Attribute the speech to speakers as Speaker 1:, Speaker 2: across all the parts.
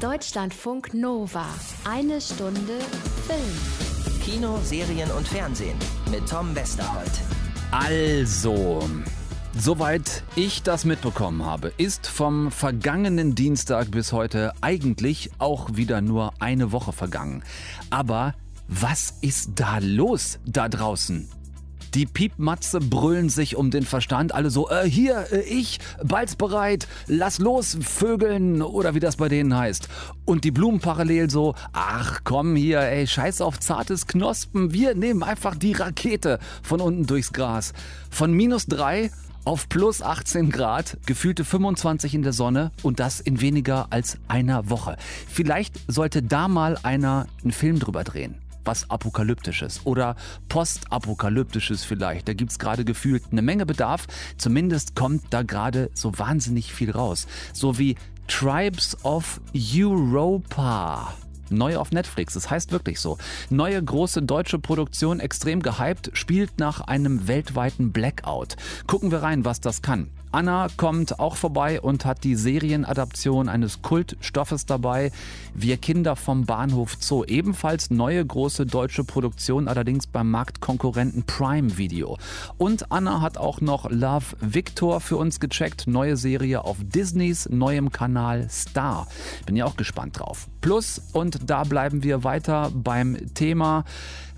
Speaker 1: Deutschlandfunk Nova. Eine Stunde Film.
Speaker 2: Kino, Serien und Fernsehen mit Tom Westerholt.
Speaker 3: Also, soweit ich das mitbekommen habe, ist vom vergangenen Dienstag bis heute eigentlich auch wieder nur eine Woche vergangen. Aber was ist da los da draußen? Die Piepmatze brüllen sich um den Verstand, alle so, äh, hier, äh, ich, bald bereit, lass los, Vögeln oder wie das bei denen heißt. Und die Blumen parallel so, ach komm hier, ey, scheiß auf zartes Knospen, wir nehmen einfach die Rakete von unten durchs Gras. Von minus drei auf plus 18 Grad, gefühlte 25 in der Sonne und das in weniger als einer Woche. Vielleicht sollte da mal einer einen Film drüber drehen was Apokalyptisches oder Postapokalyptisches vielleicht. Da gibt es gerade gefühlt eine Menge Bedarf. Zumindest kommt da gerade so wahnsinnig viel raus. So wie Tribes of Europa. Neu auf Netflix, das heißt wirklich so. Neue große deutsche Produktion, extrem gehypt, spielt nach einem weltweiten Blackout. Gucken wir rein, was das kann. Anna kommt auch vorbei und hat die Serienadaption eines Kultstoffes dabei. Wir Kinder vom Bahnhof Zoo. Ebenfalls neue große deutsche Produktion, allerdings beim Marktkonkurrenten Prime Video. Und Anna hat auch noch Love Victor für uns gecheckt. Neue Serie auf Disneys neuem Kanal Star. Bin ja auch gespannt drauf. Plus, und da bleiben wir weiter beim Thema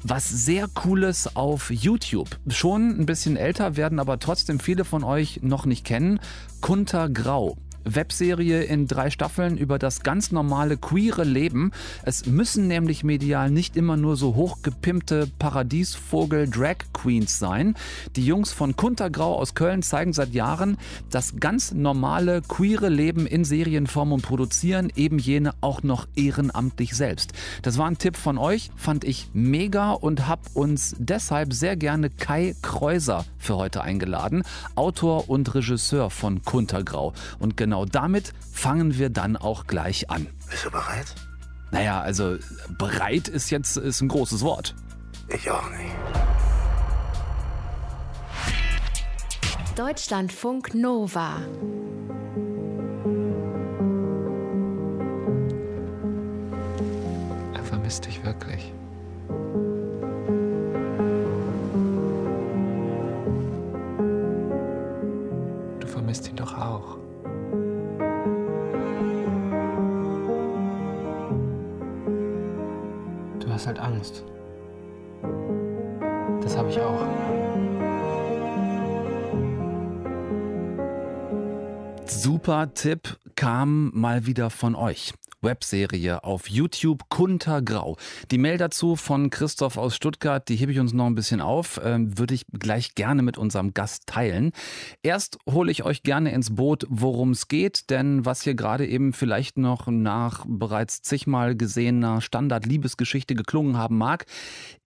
Speaker 3: was sehr Cooles auf YouTube. Schon ein bisschen älter, werden aber trotzdem viele von euch noch nicht kennen. Kunter Grau. Webserie in drei Staffeln über das ganz normale queere Leben. Es müssen nämlich medial nicht immer nur so hochgepimpte Paradiesvogel-Drag-Queens sein. Die Jungs von Kuntergrau aus Köln zeigen seit Jahren das ganz normale queere Leben in Serienform und produzieren eben jene auch noch ehrenamtlich selbst. Das war ein Tipp von euch, fand ich mega und habe uns deshalb sehr gerne Kai Kreuser für heute eingeladen, Autor und Regisseur von Kuntergrau. Und genau genau damit fangen wir dann auch gleich an.
Speaker 4: Bist du bereit?
Speaker 3: Naja, also bereit ist jetzt ist ein großes Wort.
Speaker 4: Ich auch nicht.
Speaker 1: Deutschlandfunk Nova.
Speaker 5: Er vermisst dich wirklich. Hast halt Angst. Das habe ich auch.
Speaker 3: Super Tipp kam mal wieder von euch. Webserie auf YouTube Kuntergrau. Die Mail dazu von Christoph aus Stuttgart, die hebe ich uns noch ein bisschen auf, äh, würde ich gleich gerne mit unserem Gast teilen. Erst hole ich euch gerne ins Boot, worum es geht, denn was hier gerade eben vielleicht noch nach bereits zigmal gesehener Standard-Liebesgeschichte geklungen haben mag,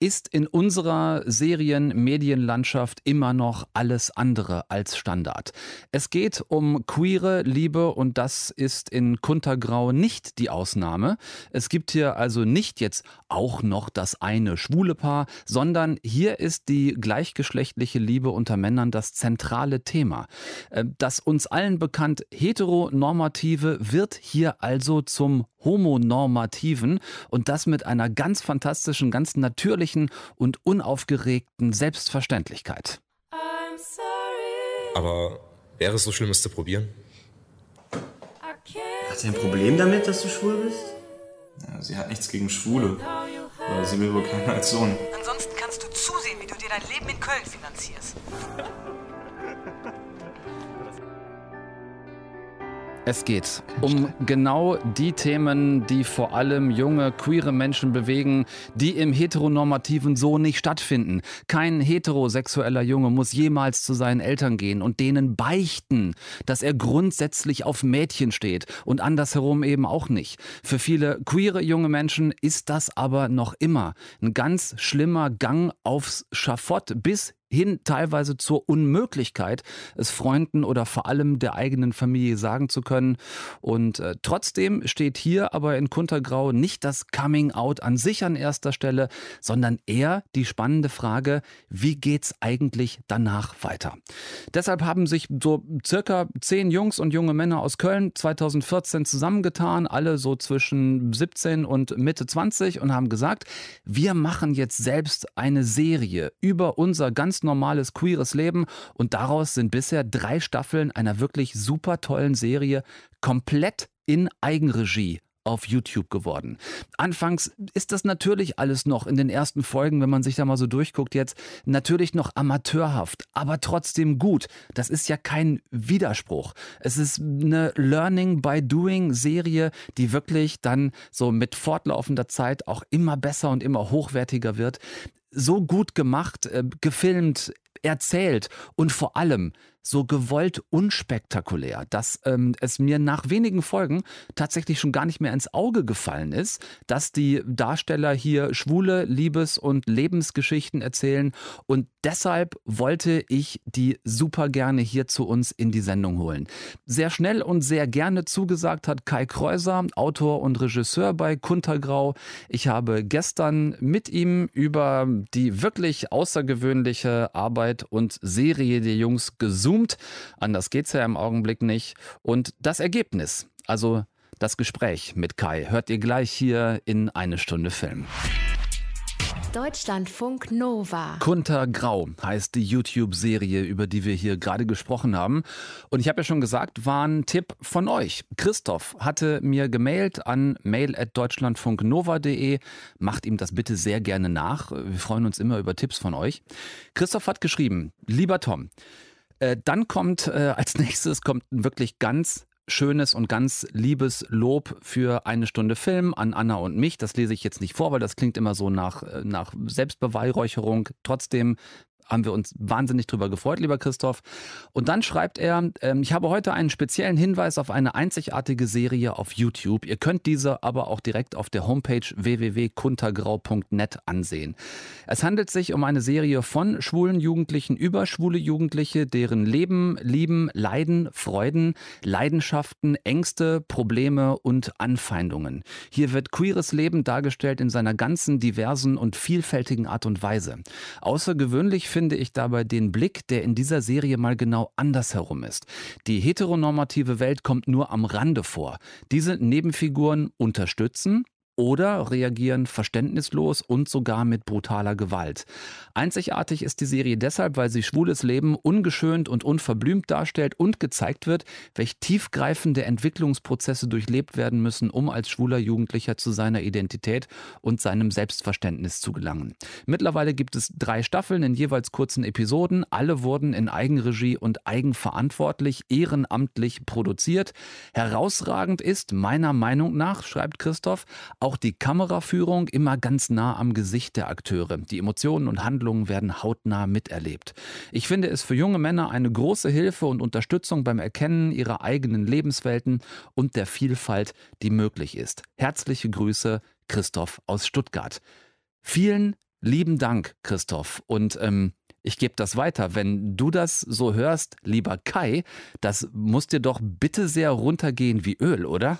Speaker 3: ist in unserer Serien-Medienlandschaft immer noch alles andere als Standard. Es geht um queere Liebe und das ist in Kuntergrau nicht die die Ausnahme. Es gibt hier also nicht jetzt auch noch das eine schwule Paar, sondern hier ist die gleichgeschlechtliche Liebe unter Männern das zentrale Thema. Äh, das uns allen bekannt heteronormative wird hier also zum homonormativen und das mit einer ganz fantastischen, ganz natürlichen und unaufgeregten Selbstverständlichkeit.
Speaker 6: Aber wäre es so schlimm, es zu probieren?
Speaker 7: Hat sie ein Problem damit, dass du schwul bist?
Speaker 8: Ja, sie hat nichts gegen Schwule. Aber sie will wohl keinen als Sohn.
Speaker 9: Ansonsten kannst du zusehen, wie du dir dein Leben in Köln finanzierst.
Speaker 3: Es geht um genau die Themen, die vor allem junge, queere Menschen bewegen, die im heteronormativen so nicht stattfinden. Kein heterosexueller Junge muss jemals zu seinen Eltern gehen und denen beichten, dass er grundsätzlich auf Mädchen steht und andersherum eben auch nicht. Für viele queere junge Menschen ist das aber noch immer ein ganz schlimmer Gang aufs Schafott bis hin teilweise zur Unmöglichkeit, es Freunden oder vor allem der eigenen Familie sagen zu können. Und äh, trotzdem steht hier aber in Kuntergrau nicht das Coming Out an sich an erster Stelle, sondern eher die spannende Frage, wie geht's eigentlich danach weiter? Deshalb haben sich so circa zehn Jungs und junge Männer aus Köln 2014 zusammengetan, alle so zwischen 17 und Mitte 20 und haben gesagt, wir machen jetzt selbst eine Serie über unser ganz normales queeres Leben. Und daraus sind bisher drei Staffeln einer wirklich super tollen Serie komplett in Eigenregie auf YouTube geworden. Anfangs ist das natürlich alles noch in den ersten Folgen, wenn man sich da mal so durchguckt jetzt, natürlich noch amateurhaft, aber trotzdem gut. Das ist ja kein Widerspruch. Es ist eine Learning by Doing Serie, die wirklich dann so mit fortlaufender Zeit auch immer besser und immer hochwertiger wird. So gut gemacht, äh, gefilmt, erzählt und vor allem so gewollt unspektakulär, dass ähm, es mir nach wenigen Folgen tatsächlich schon gar nicht mehr ins Auge gefallen ist, dass die Darsteller hier schwule Liebes- und Lebensgeschichten erzählen und deshalb wollte ich die super gerne hier zu uns in die Sendung holen. Sehr schnell und sehr gerne zugesagt hat Kai Kreuser, Autor und Regisseur bei Kuntergrau. Ich habe gestern mit ihm über die wirklich außergewöhnliche Arbeit und Serie der Jungs gesungen gezoomt. Anders geht es ja im Augenblick nicht. Und das Ergebnis, also das Gespräch mit Kai, hört ihr gleich hier in eine Stunde Film.
Speaker 1: Deutschlandfunk Nova.
Speaker 3: Kunter Grau heißt die YouTube-Serie, über die wir hier gerade gesprochen haben. Und ich habe ja schon gesagt, war ein Tipp von euch. Christoph hatte mir gemailt an mail.deutschlandfunknova.de. Macht ihm das bitte sehr gerne nach. Wir freuen uns immer über Tipps von euch. Christoph hat geschrieben, lieber Tom, äh, dann kommt äh, als nächstes kommt ein wirklich ganz schönes und ganz liebes Lob für eine Stunde Film an Anna und mich. Das lese ich jetzt nicht vor, weil das klingt immer so nach, äh, nach Selbstbeweihräucherung. Trotzdem haben wir uns wahnsinnig drüber gefreut, lieber Christoph. Und dann schreibt er, ähm, ich habe heute einen speziellen Hinweis auf eine einzigartige Serie auf YouTube. Ihr könnt diese aber auch direkt auf der Homepage www.kuntergrau.net ansehen. Es handelt sich um eine Serie von schwulen Jugendlichen über schwule Jugendliche, deren Leben, Lieben, Leiden, Freuden, Leidenschaften, Ängste, Probleme und Anfeindungen. Hier wird queeres Leben dargestellt in seiner ganzen diversen und vielfältigen Art und Weise. Außergewöhnlich finde ich dabei den Blick, der in dieser Serie mal genau andersherum ist. Die heteronormative Welt kommt nur am Rande vor. Diese Nebenfiguren unterstützen, oder reagieren verständnislos und sogar mit brutaler Gewalt. Einzigartig ist die Serie deshalb, weil sie schwules Leben ungeschönt und unverblümt darstellt und gezeigt wird, welch tiefgreifende Entwicklungsprozesse durchlebt werden müssen, um als schwuler Jugendlicher zu seiner Identität und seinem Selbstverständnis zu gelangen. Mittlerweile gibt es drei Staffeln in jeweils kurzen Episoden. Alle wurden in Eigenregie und eigenverantwortlich ehrenamtlich produziert. Herausragend ist meiner Meinung nach, schreibt Christoph, auch die Kameraführung immer ganz nah am Gesicht der Akteure. Die Emotionen und Handlungen werden hautnah miterlebt. Ich finde es für junge Männer eine große Hilfe und Unterstützung beim Erkennen ihrer eigenen Lebenswelten und der Vielfalt, die möglich ist. Herzliche Grüße, Christoph aus Stuttgart. Vielen lieben Dank, Christoph. Und ähm, ich gebe das weiter. Wenn du das so hörst, lieber Kai, das muss dir doch bitte sehr runtergehen wie Öl, oder?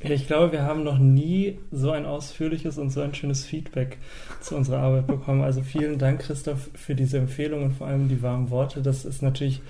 Speaker 10: Ich glaube, wir haben noch nie so ein ausführliches und so ein schönes Feedback zu unserer Arbeit bekommen. Also vielen Dank, Christoph, für diese Empfehlung und vor allem die warmen Worte. Das ist natürlich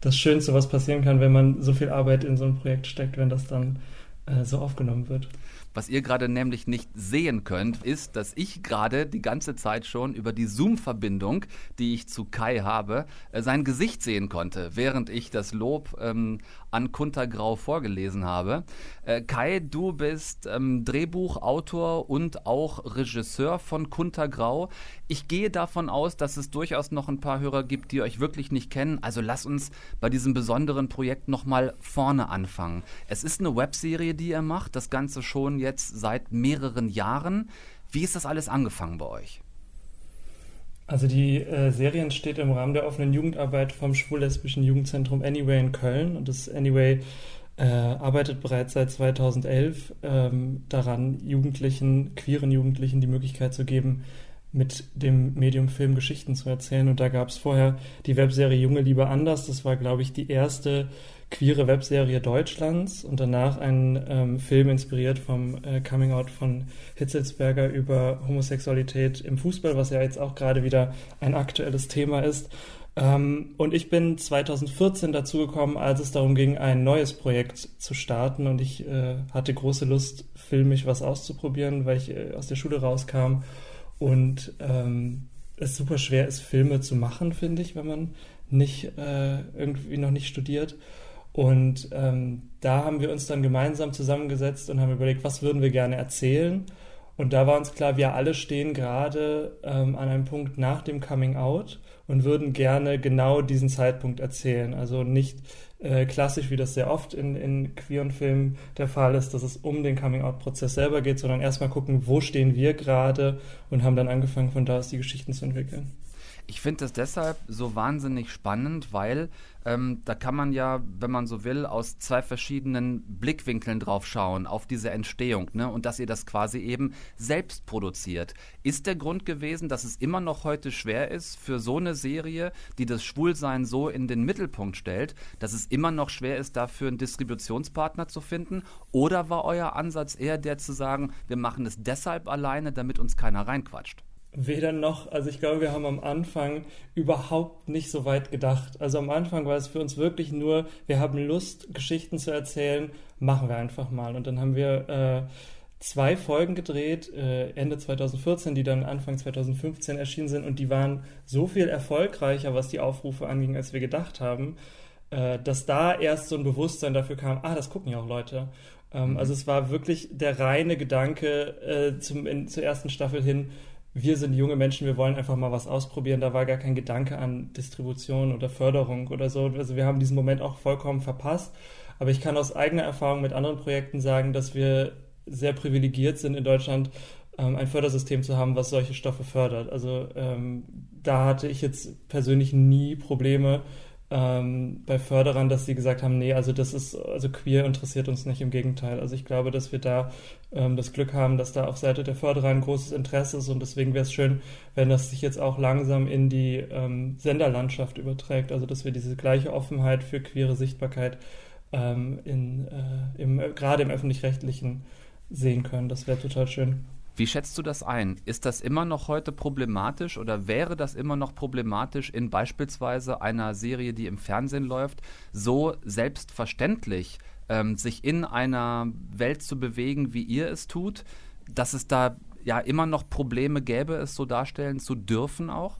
Speaker 10: das Schönste, was passieren kann, wenn man so viel Arbeit in so ein Projekt steckt, wenn das dann äh, so aufgenommen wird.
Speaker 3: Was ihr gerade nämlich nicht sehen könnt, ist, dass ich gerade die ganze Zeit schon über die Zoom-Verbindung, die ich zu Kai habe, äh, sein Gesicht sehen konnte, während ich das Lob ähm, an Kuntergrau vorgelesen habe. Äh, Kai, du bist ähm, Drehbuchautor und auch Regisseur von Kuntergrau. Ich gehe davon aus, dass es durchaus noch ein paar Hörer gibt, die euch wirklich nicht kennen. Also lass uns bei diesem besonderen Projekt nochmal vorne anfangen. Es ist eine Webserie, die ihr macht, das Ganze schon jetzt seit mehreren Jahren. Wie ist das alles angefangen bei euch?
Speaker 10: Also die äh, Serie entsteht im Rahmen der offenen Jugendarbeit vom schwul-lesbischen Jugendzentrum Anyway in Köln. Und das Anyway äh, arbeitet bereits seit 2011 ähm, daran, Jugendlichen, queeren Jugendlichen die Möglichkeit zu geben, mit dem Medium Film Geschichten zu erzählen. Und da gab es vorher die Webserie Junge Liebe anders. Das war, glaube ich, die erste queere Webserie Deutschlands und danach ein ähm, Film inspiriert vom äh, Coming Out von Hitzelsberger über Homosexualität im Fußball, was ja jetzt auch gerade wieder ein aktuelles Thema ist. Ähm, und ich bin 2014 dazu gekommen, als es darum ging, ein neues Projekt zu starten und ich äh, hatte große Lust, filmisch was auszuprobieren, weil ich äh, aus der Schule rauskam und ähm, es super schwer ist, Filme zu machen, finde ich, wenn man nicht äh, irgendwie noch nicht studiert. Und ähm, da haben wir uns dann gemeinsam zusammengesetzt und haben überlegt, was würden wir gerne erzählen. Und da war uns klar, wir alle stehen gerade ähm, an einem Punkt nach dem Coming Out und würden gerne genau diesen Zeitpunkt erzählen. Also nicht äh, klassisch, wie das sehr oft in, in queeren Filmen der Fall ist, dass es um den Coming-out-Prozess selber geht, sondern erstmal gucken, wo stehen wir gerade und haben dann angefangen, von da aus die Geschichten zu entwickeln.
Speaker 3: Ich finde das deshalb so wahnsinnig spannend, weil ähm, da kann man ja, wenn man so will, aus zwei verschiedenen Blickwinkeln drauf schauen, auf diese Entstehung, ne? Und dass ihr das quasi eben selbst produziert. Ist der Grund gewesen, dass es immer noch heute schwer ist, für so eine Serie, die das Schwulsein so in den Mittelpunkt stellt, dass es immer noch schwer ist, dafür einen Distributionspartner zu finden? Oder war euer Ansatz eher der zu sagen, wir machen es deshalb alleine, damit uns keiner reinquatscht?
Speaker 10: Weder noch, also ich glaube, wir haben am Anfang überhaupt nicht so weit gedacht. Also am Anfang war es für uns wirklich nur, wir haben Lust, Geschichten zu erzählen, machen wir einfach mal. Und dann haben wir äh, zwei Folgen gedreht, äh, Ende 2014, die dann Anfang 2015 erschienen sind und die waren so viel erfolgreicher, was die Aufrufe anging, als wir gedacht haben, äh, dass da erst so ein Bewusstsein dafür kam, ah, das gucken ja auch Leute. Ähm, also es war wirklich der reine Gedanke äh, zum, in, zur ersten Staffel hin, wir sind junge Menschen, wir wollen einfach mal was ausprobieren. Da war gar kein Gedanke an Distribution oder Förderung oder so. Also wir haben diesen Moment auch vollkommen verpasst. Aber ich kann aus eigener Erfahrung mit anderen Projekten sagen, dass wir sehr privilegiert sind in Deutschland, ähm, ein Fördersystem zu haben, was solche Stoffe fördert. Also ähm, da hatte ich jetzt persönlich nie Probleme, ähm, bei Förderern, dass sie gesagt haben, nee, also das ist, also queer interessiert uns nicht, im Gegenteil. Also ich glaube, dass wir da ähm, das Glück haben, dass da auf Seite der Förderer ein großes Interesse ist und deswegen wäre es schön, wenn das sich jetzt auch langsam in die ähm, Senderlandschaft überträgt, also dass wir diese gleiche Offenheit für queere Sichtbarkeit ähm, in, äh, im, gerade im öffentlich-rechtlichen sehen können. Das wäre total schön.
Speaker 3: Wie schätzt du das ein? Ist das immer noch heute problematisch oder wäre das immer noch problematisch in beispielsweise einer Serie, die im Fernsehen läuft, so selbstverständlich ähm, sich in einer Welt zu bewegen, wie ihr es tut, dass es da ja immer noch Probleme gäbe, es so darstellen zu dürfen auch?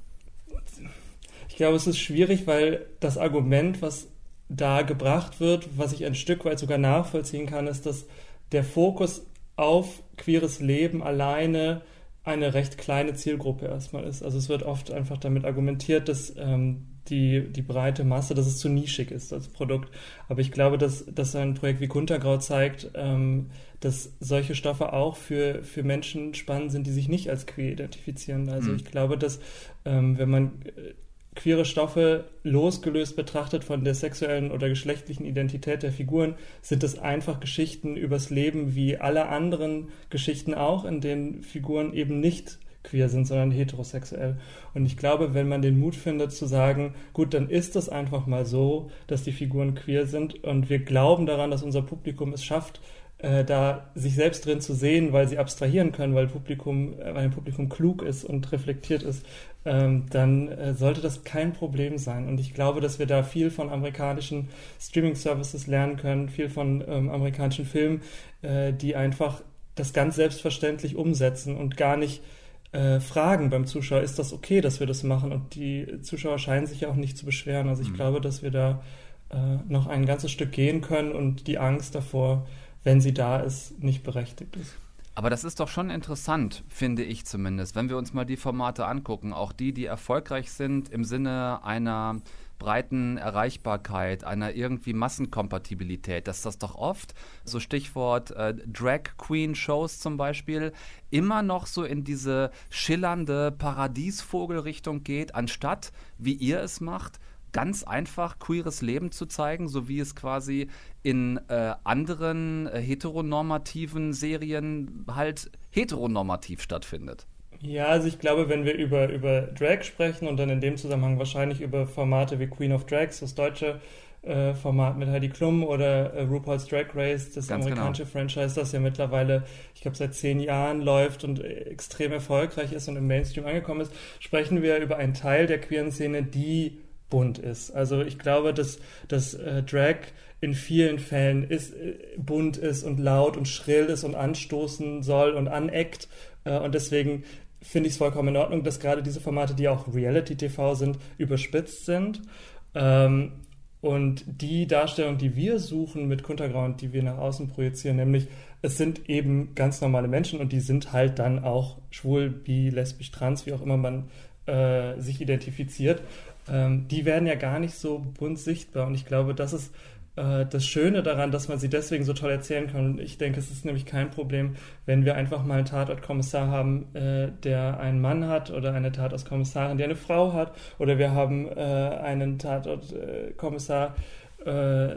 Speaker 10: Ich glaube, es ist schwierig, weil das Argument, was da gebracht wird, was ich ein Stück weit sogar nachvollziehen kann, ist, dass der Fokus auf queeres Leben alleine eine recht kleine Zielgruppe erstmal ist. Also es wird oft einfach damit argumentiert, dass ähm, die, die breite Masse, dass es zu nischig ist als Produkt. Aber ich glaube, dass, dass ein Projekt wie Kuntergrau zeigt, ähm, dass solche Stoffe auch für, für Menschen spannend sind, die sich nicht als queer identifizieren. Also mhm. ich glaube, dass ähm, wenn man äh, queere Stoffe losgelöst betrachtet von der sexuellen oder geschlechtlichen Identität der Figuren, sind es einfach Geschichten übers Leben wie alle anderen Geschichten auch, in denen Figuren eben nicht queer sind, sondern heterosexuell. Und ich glaube, wenn man den Mut findet zu sagen, gut, dann ist es einfach mal so, dass die Figuren queer sind und wir glauben daran, dass unser Publikum es schafft, äh, da sich selbst drin zu sehen, weil sie abstrahieren können, weil Publikum, äh, weil ein Publikum klug ist und reflektiert ist, ähm, dann äh, sollte das kein Problem sein. Und ich glaube, dass wir da viel von amerikanischen Streaming-Services lernen können, viel von ähm, amerikanischen Filmen, äh, die einfach das ganz selbstverständlich umsetzen und gar nicht äh, fragen beim Zuschauer, ist das okay, dass wir das machen? Und die Zuschauer scheinen sich ja auch nicht zu beschweren. Also ich mhm. glaube, dass wir da äh, noch ein ganzes Stück gehen können und die Angst davor, wenn sie da ist, nicht berechtigt ist.
Speaker 3: Aber das ist doch schon interessant, finde ich zumindest, wenn wir uns mal die Formate angucken, auch die, die erfolgreich sind im Sinne einer breiten Erreichbarkeit, einer irgendwie Massenkompatibilität, dass das doch oft, so Stichwort äh, Drag Queen Shows zum Beispiel, immer noch so in diese schillernde Paradiesvogelrichtung geht, anstatt, wie ihr es macht, ganz einfach queeres Leben zu zeigen, so wie es quasi in äh, anderen äh, heteronormativen Serien halt heteronormativ stattfindet.
Speaker 10: Ja, also ich glaube, wenn wir über, über Drag sprechen und dann in dem Zusammenhang wahrscheinlich über Formate wie Queen of Drags, das deutsche äh, Format mit Heidi Klum oder äh, RuPaul's Drag Race, das
Speaker 3: Ganz
Speaker 10: amerikanische
Speaker 3: genau.
Speaker 10: Franchise, das ja mittlerweile, ich glaube, seit zehn Jahren läuft und äh, extrem erfolgreich ist und im Mainstream angekommen ist, sprechen wir über einen Teil der queeren Szene, die bunt ist. Also ich glaube, dass, dass äh, Drag in vielen Fällen ist, äh, bunt ist und laut und schrill ist und anstoßen soll und aneckt. Äh, und deswegen finde ich es vollkommen in Ordnung, dass gerade diese Formate, die auch Reality-TV sind, überspitzt sind. Ähm, und die Darstellung, die wir suchen mit Kuntergrau und die wir nach außen projizieren, nämlich es sind eben ganz normale Menschen und die sind halt dann auch schwul, bi, lesbisch, trans, wie auch immer man äh, sich identifiziert, ähm, die werden ja gar nicht so bunt sichtbar. Und ich glaube, das ist äh, das Schöne daran, dass man sie deswegen so toll erzählen kann. Und ich denke, es ist nämlich kein Problem, wenn wir einfach mal einen Tatortkommissar haben, äh, der einen Mann hat oder eine Tatortkommissarin, die eine Frau hat. Oder wir haben äh, einen Tatortkommissar, äh,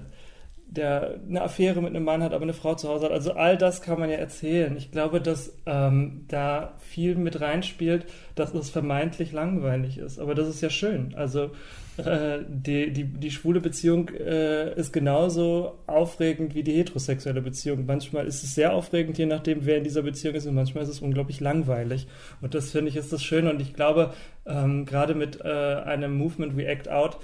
Speaker 10: der eine Affäre mit einem Mann hat, aber eine Frau zu Hause hat. Also all das kann man ja erzählen. Ich glaube, dass ähm, da viel mit reinspielt, dass es vermeintlich langweilig ist. Aber das ist ja schön. Also äh, die, die, die schwule Beziehung äh, ist genauso aufregend wie die heterosexuelle Beziehung. Manchmal ist es sehr aufregend, je nachdem, wer in dieser Beziehung ist, und manchmal ist es unglaublich langweilig. Und das finde ich ist das Schöne. Und ich glaube, ähm, gerade mit äh, einem Movement wie Act Out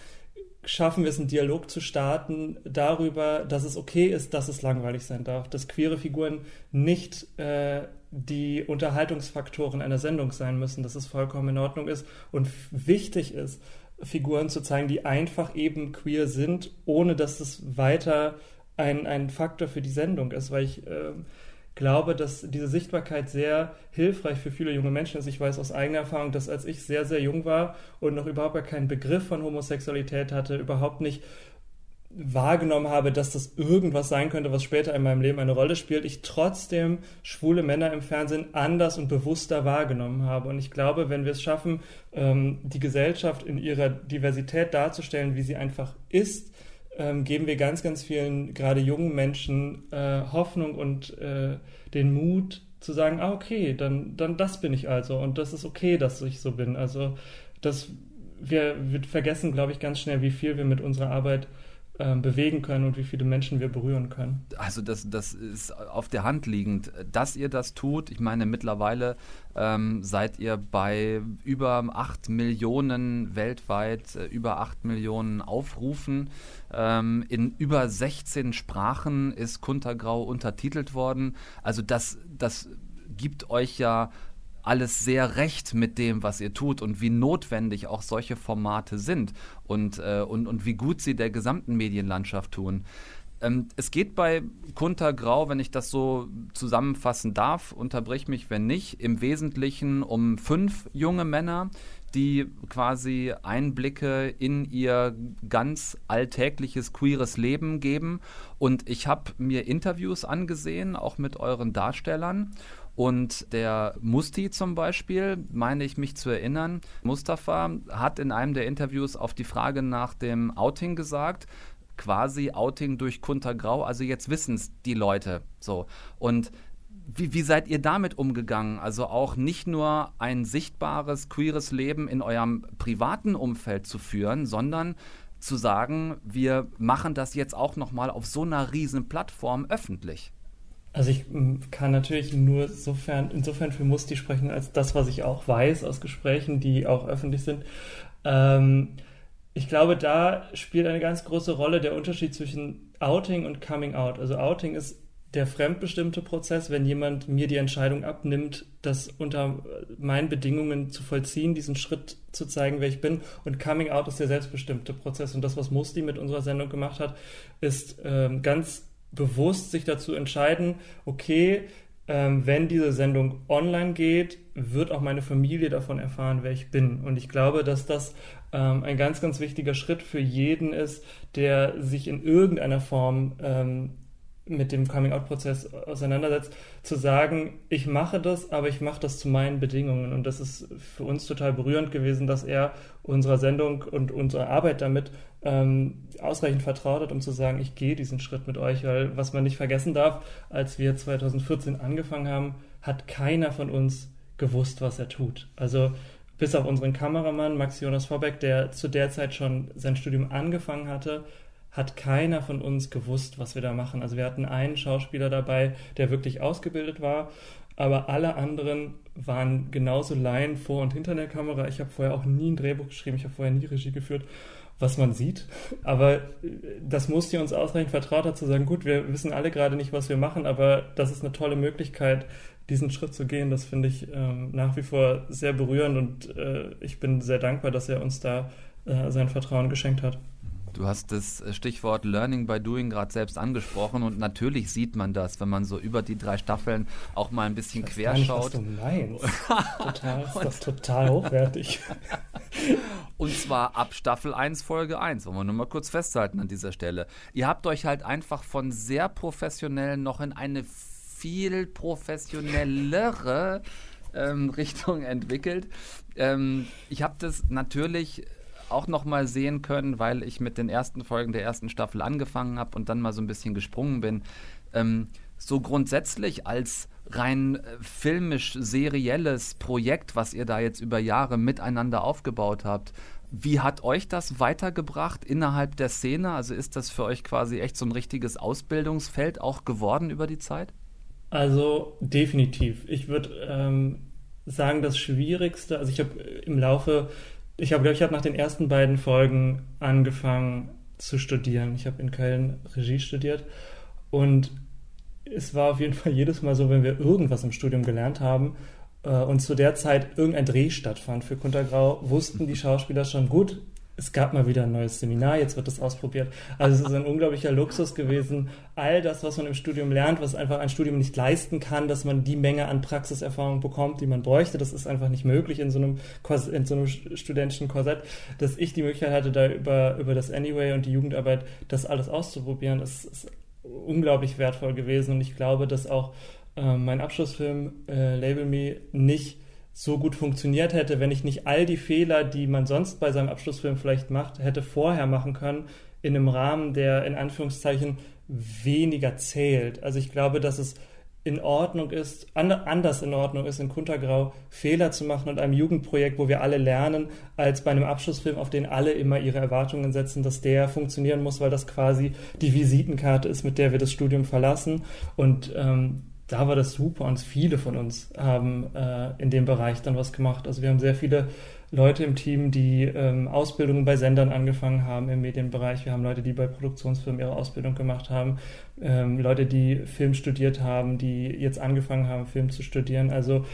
Speaker 10: schaffen wir es, einen Dialog zu starten darüber, dass es okay ist, dass es langweilig sein darf, dass queere Figuren nicht äh, die Unterhaltungsfaktoren einer Sendung sein müssen, dass es vollkommen in Ordnung ist und wichtig ist, Figuren zu zeigen, die einfach eben queer sind, ohne dass es weiter ein, ein Faktor für die Sendung ist, weil ich äh, glaube, dass diese Sichtbarkeit sehr hilfreich für viele junge Menschen ist. Ich weiß aus eigener Erfahrung, dass als ich sehr, sehr jung war und noch überhaupt gar keinen Begriff von Homosexualität hatte, überhaupt nicht wahrgenommen habe, dass das irgendwas sein könnte, was später in meinem Leben eine Rolle spielt, ich trotzdem schwule Männer im Fernsehen anders und bewusster wahrgenommen habe. Und ich glaube, wenn wir es schaffen, ähm, die Gesellschaft in ihrer Diversität darzustellen, wie sie einfach ist, ähm, geben wir ganz, ganz vielen, gerade jungen Menschen, äh, Hoffnung und äh, den Mut zu sagen, ah, okay, dann, dann das bin ich also und das ist okay, dass ich so bin. Also das, wir, wir vergessen, glaube ich, ganz schnell, wie viel wir mit unserer Arbeit bewegen können und wie viele Menschen wir berühren können.
Speaker 3: Also das, das ist auf der Hand liegend, dass ihr das tut. Ich meine, mittlerweile ähm, seid ihr bei über 8 Millionen weltweit, äh, über 8 Millionen Aufrufen. Ähm, in über 16 Sprachen ist Kuntergrau untertitelt worden. Also das, das gibt euch ja alles sehr recht mit dem, was ihr tut und wie notwendig auch solche Formate sind und, äh, und, und wie gut sie der gesamten Medienlandschaft tun. Ähm, es geht bei Kunter Grau, wenn ich das so zusammenfassen darf, unterbrich mich, wenn nicht, im Wesentlichen um fünf junge Männer, die quasi Einblicke in ihr ganz alltägliches queeres Leben geben. Und ich habe mir Interviews angesehen, auch mit euren Darstellern. Und der Musti zum Beispiel, meine ich mich zu erinnern, Mustafa hat in einem der Interviews auf die Frage nach dem Outing gesagt, quasi Outing durch Kuntergrau, also jetzt wissen es die Leute so. Und wie, wie, seid ihr damit umgegangen? Also auch nicht nur ein sichtbares queeres Leben in eurem privaten Umfeld zu führen, sondern zu sagen, wir machen das jetzt auch noch mal auf so einer riesen Plattform öffentlich.
Speaker 10: Also ich kann natürlich nur sofern, insofern für Musti sprechen, als das, was ich auch weiß aus Gesprächen, die auch öffentlich sind. Ähm, ich glaube, da spielt eine ganz große Rolle der Unterschied zwischen Outing und Coming Out. Also Outing ist der fremdbestimmte Prozess, wenn jemand mir die Entscheidung abnimmt, das unter meinen Bedingungen zu vollziehen, diesen Schritt zu zeigen, wer ich bin. Und Coming Out ist der selbstbestimmte Prozess. Und das, was Musti mit unserer Sendung gemacht hat, ist ähm, ganz bewusst sich dazu entscheiden, okay, ähm, wenn diese Sendung online geht, wird auch meine Familie davon erfahren, wer ich bin. Und ich glaube, dass das ähm, ein ganz, ganz wichtiger Schritt für jeden ist, der sich in irgendeiner Form ähm, mit dem Coming-out-Prozess auseinandersetzt, zu sagen, ich mache das, aber ich mache das zu meinen Bedingungen. Und das ist für uns total berührend gewesen, dass er unserer Sendung und unserer Arbeit damit ähm, ausreichend vertraut hat, um zu sagen, ich gehe diesen Schritt mit euch, weil was man nicht vergessen darf, als wir 2014 angefangen haben, hat keiner von uns gewusst, was er tut. Also bis auf unseren Kameramann Max Jonas Vorbeck, der zu der Zeit schon sein Studium angefangen hatte, hat keiner von uns gewusst, was wir da machen. Also wir hatten einen Schauspieler dabei, der wirklich ausgebildet war, aber alle anderen waren genauso Laien vor und hinter der Kamera. Ich habe vorher auch nie ein Drehbuch geschrieben, ich habe vorher nie Regie geführt, was man sieht. Aber äh, das musste uns ausreichend vertraut hat, zu sagen, gut, wir wissen alle gerade nicht, was wir machen, aber das ist eine tolle Möglichkeit, diesen Schritt zu gehen. Das finde ich ähm, nach wie vor sehr berührend und äh, ich bin sehr dankbar, dass er uns da äh, sein Vertrauen geschenkt hat.
Speaker 3: Du hast das Stichwort Learning by Doing gerade selbst angesprochen und natürlich sieht man das, wenn man so über die drei Staffeln auch mal ein bisschen querschaut.
Speaker 10: Was du meinst. total, ist das total hochwertig.
Speaker 3: und zwar ab Staffel 1, Folge 1, wollen wir nur mal kurz festhalten an dieser Stelle. Ihr habt euch halt einfach von sehr professionell noch in eine viel professionellere ähm, Richtung entwickelt. Ähm, ich habe das natürlich auch noch mal sehen können, weil ich mit den ersten Folgen der ersten Staffel angefangen habe und dann mal so ein bisschen gesprungen bin. Ähm, so grundsätzlich als rein äh, filmisch-serielles Projekt, was ihr da jetzt über Jahre miteinander aufgebaut habt, wie hat euch das weitergebracht innerhalb der Szene? Also ist das für euch quasi echt so ein richtiges Ausbildungsfeld auch geworden über die Zeit?
Speaker 10: Also definitiv. Ich würde ähm, sagen, das Schwierigste, also ich habe im Laufe ich habe, glaube ich, habe nach den ersten beiden Folgen angefangen zu studieren. Ich habe in Köln Regie studiert und es war auf jeden Fall jedes Mal so, wenn wir irgendwas im Studium gelernt haben äh, und zu der Zeit irgendein Dreh stattfand für Kuntergrau, wussten die Schauspieler schon gut, es gab mal wieder ein neues Seminar, jetzt wird das ausprobiert. Also es ist ein unglaublicher Luxus gewesen, all das, was man im Studium lernt, was einfach ein Studium nicht leisten kann, dass man die Menge an Praxiserfahrung bekommt, die man bräuchte. Das ist einfach nicht möglich in so einem, in so einem studentischen Korsett, dass ich die Möglichkeit hatte, da über, über das Anyway und die Jugendarbeit das alles auszuprobieren. Das ist unglaublich wertvoll gewesen und ich glaube, dass auch äh, mein Abschlussfilm äh, Label Me nicht so gut funktioniert hätte, wenn ich nicht all die Fehler, die man sonst bei seinem Abschlussfilm vielleicht macht, hätte vorher machen können, in einem Rahmen, der in Anführungszeichen weniger zählt. Also ich glaube, dass es in Ordnung ist, anders in Ordnung ist, in Kuntergrau Fehler zu machen und einem Jugendprojekt, wo wir alle lernen, als bei einem Abschlussfilm, auf den alle immer ihre Erwartungen setzen, dass der funktionieren muss, weil das quasi die Visitenkarte ist, mit der wir das Studium verlassen. Und ähm, da war das super und viele von uns haben äh, in dem Bereich dann was gemacht. Also wir haben sehr viele Leute im Team, die ähm, Ausbildungen bei Sendern angefangen haben im Medienbereich. Wir haben Leute, die bei Produktionsfirmen ihre Ausbildung gemacht haben, ähm, Leute, die Film studiert haben, die jetzt angefangen haben, Film zu studieren. Also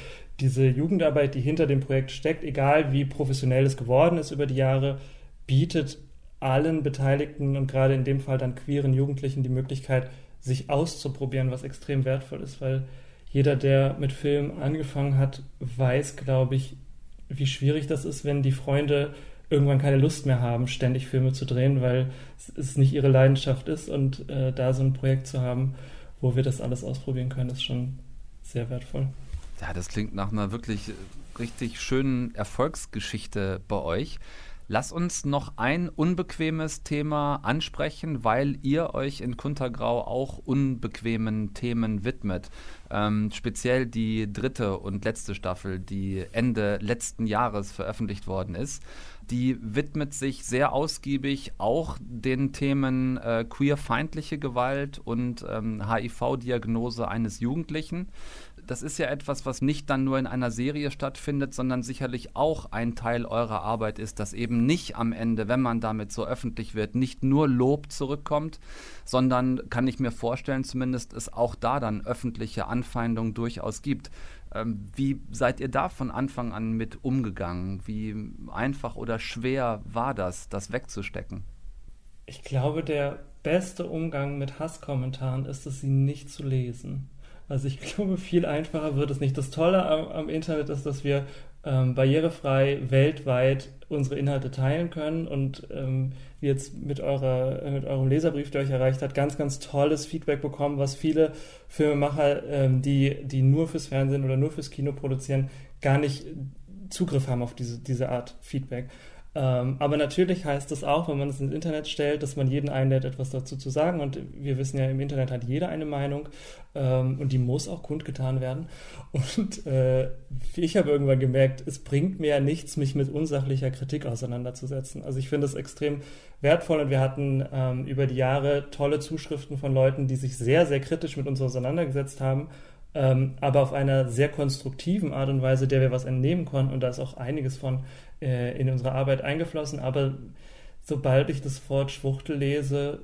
Speaker 10: diese Jugendarbeit, die hinter dem Projekt steckt, egal wie professionell es geworden ist über die Jahre, bietet allen Beteiligten und gerade in dem Fall dann queeren Jugendlichen die Möglichkeit, sich auszuprobieren, was extrem wertvoll ist, weil jeder, der mit Film angefangen hat, weiß, glaube ich, wie schwierig das ist, wenn die Freunde irgendwann keine Lust mehr haben, ständig Filme zu drehen, weil es nicht ihre Leidenschaft ist und äh, da so ein Projekt zu haben, wo wir das alles ausprobieren können, ist schon sehr wertvoll.
Speaker 3: Ja, das klingt nach einer wirklich richtig schönen Erfolgsgeschichte bei euch. Lass uns noch ein unbequemes Thema ansprechen, weil ihr euch in Kuntergrau auch unbequemen Themen widmet. Ähm, speziell die dritte und letzte Staffel, die Ende letzten Jahres veröffentlicht worden ist. Die widmet sich sehr ausgiebig auch den Themen äh, queerfeindliche Gewalt und ähm, HIV-Diagnose eines Jugendlichen das ist ja etwas, was nicht dann nur in einer Serie stattfindet, sondern sicherlich auch ein Teil eurer Arbeit ist, dass eben nicht am Ende, wenn man damit so öffentlich wird, nicht nur Lob zurückkommt, sondern kann ich mir vorstellen, zumindest es auch da dann öffentliche Anfeindungen durchaus gibt. Ähm, wie seid ihr da von Anfang an mit umgegangen? Wie einfach oder schwer war das, das wegzustecken?
Speaker 10: Ich glaube, der beste Umgang mit Hasskommentaren ist es, sie nicht zu lesen. Also ich glaube, viel einfacher wird es nicht. Das Tolle am, am Internet ist, dass wir ähm, barrierefrei weltweit unsere Inhalte teilen können und ähm, wir jetzt mit, eurer, mit eurem Leserbrief, der euch erreicht hat, ganz, ganz tolles Feedback bekommen, was viele Filmemacher, ähm, die, die nur fürs Fernsehen oder nur fürs Kino produzieren, gar nicht Zugriff haben auf diese, diese Art Feedback. Ähm, aber natürlich heißt das auch, wenn man es ins Internet stellt, dass man jeden einlädt, etwas dazu zu sagen. Und wir wissen ja, im Internet hat jeder eine Meinung ähm, und die muss auch kundgetan werden. Und äh, ich habe irgendwann gemerkt, es bringt mir ja nichts, mich mit unsachlicher Kritik auseinanderzusetzen. Also ich finde es extrem wertvoll und wir hatten ähm, über die Jahre tolle Zuschriften von Leuten, die sich sehr, sehr kritisch mit uns auseinandergesetzt haben ähm, aber auf einer sehr konstruktiven Art und Weise, der wir was entnehmen konnten. Und da ist auch einiges von äh, in unsere Arbeit eingeflossen. Aber sobald ich das Wort Schwuchtel lese,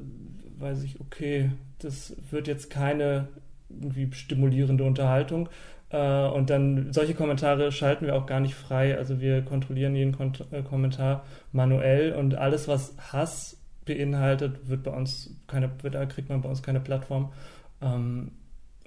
Speaker 10: weiß ich, okay, das wird jetzt keine irgendwie stimulierende Unterhaltung. Äh, und dann solche Kommentare schalten wir auch gar nicht frei. Also wir kontrollieren jeden Kont äh, Kommentar manuell und alles, was Hass beinhaltet, wird bei uns keine, wird, kriegt man bei uns keine Plattform. Ähm,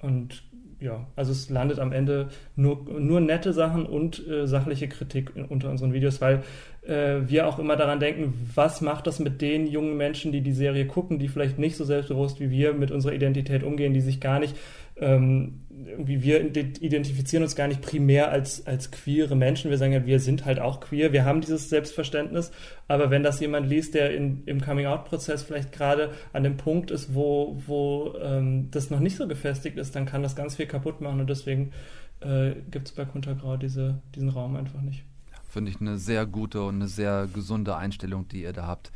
Speaker 10: und ja, also es landet am Ende nur, nur nette Sachen und äh, sachliche Kritik unter unseren Videos, weil äh, wir auch immer daran denken, was macht das mit den jungen Menschen, die die Serie gucken, die vielleicht nicht so selbstbewusst wie wir mit unserer Identität umgehen, die sich gar nicht ähm, irgendwie wir identifizieren uns gar nicht primär als, als queere Menschen. Wir sagen ja, wir sind halt auch queer. Wir haben dieses Selbstverständnis. Aber wenn das jemand liest, der in, im Coming-out-Prozess vielleicht gerade an dem Punkt ist, wo, wo ähm, das noch nicht so gefestigt ist, dann kann das ganz viel kaputt machen. Und deswegen äh, gibt es bei Kuntergrau diese, diesen Raum einfach nicht.
Speaker 3: Finde ich eine sehr gute und eine sehr gesunde Einstellung, die ihr da habt.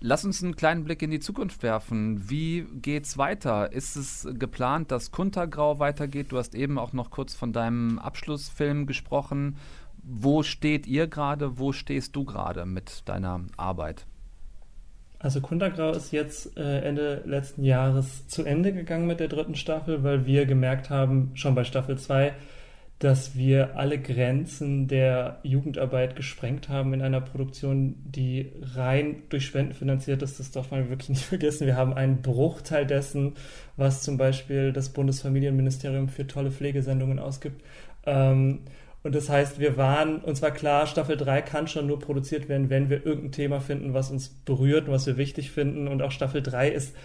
Speaker 3: Lass uns einen kleinen Blick in die Zukunft werfen. Wie geht's weiter? Ist es geplant, dass Kuntergrau weitergeht? Du hast eben auch noch kurz von deinem Abschlussfilm gesprochen. Wo steht ihr gerade? Wo stehst du gerade mit deiner Arbeit?
Speaker 10: Also Kuntergrau ist jetzt äh, Ende letzten Jahres zu Ende gegangen mit der dritten Staffel, weil wir gemerkt haben, schon bei Staffel 2, dass wir alle Grenzen der Jugendarbeit gesprengt haben in einer Produktion, die rein durch Spenden finanziert ist. Das darf man wirklich nicht vergessen. Wir haben einen Bruchteil dessen, was zum Beispiel das Bundesfamilienministerium für tolle Pflegesendungen ausgibt. Ähm, und das heißt, wir waren, uns war klar, Staffel 3 kann schon nur produziert werden, wenn wir irgendein Thema finden, was uns berührt und was wir wichtig finden. Und auch Staffel 3 ist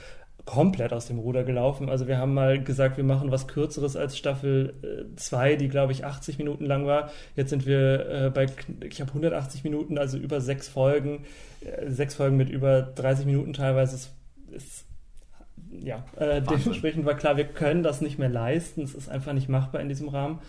Speaker 10: komplett aus dem Ruder gelaufen. Also wir haben mal gesagt, wir machen was Kürzeres als Staffel 2, äh, die glaube ich 80 Minuten lang war. Jetzt sind wir äh, bei, ich habe 180 Minuten, also über sechs Folgen, äh, sechs Folgen mit über 30 Minuten teilweise. Ist, ist ja, äh, dementsprechend war klar, wir können das nicht mehr leisten. Es ist einfach nicht machbar in diesem Rahmen.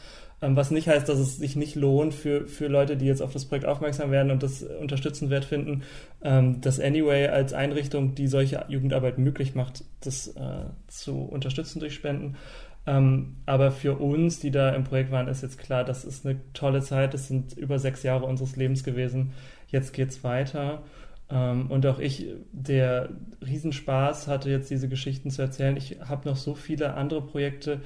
Speaker 10: Ähm, was nicht heißt, dass es sich nicht lohnt für, für Leute, die jetzt auf das Projekt aufmerksam werden und das unterstützenswert finden, ähm, das Anyway als Einrichtung, die solche Jugendarbeit möglich macht, das äh, zu unterstützen durch Spenden. Ähm, aber für uns, die da im Projekt waren, ist jetzt klar, das ist eine tolle Zeit. Das sind über sechs Jahre unseres Lebens gewesen. Jetzt geht's weiter. Und auch ich, der Riesenspaß hatte jetzt diese Geschichten zu erzählen. Ich habe noch so viele andere Projekte,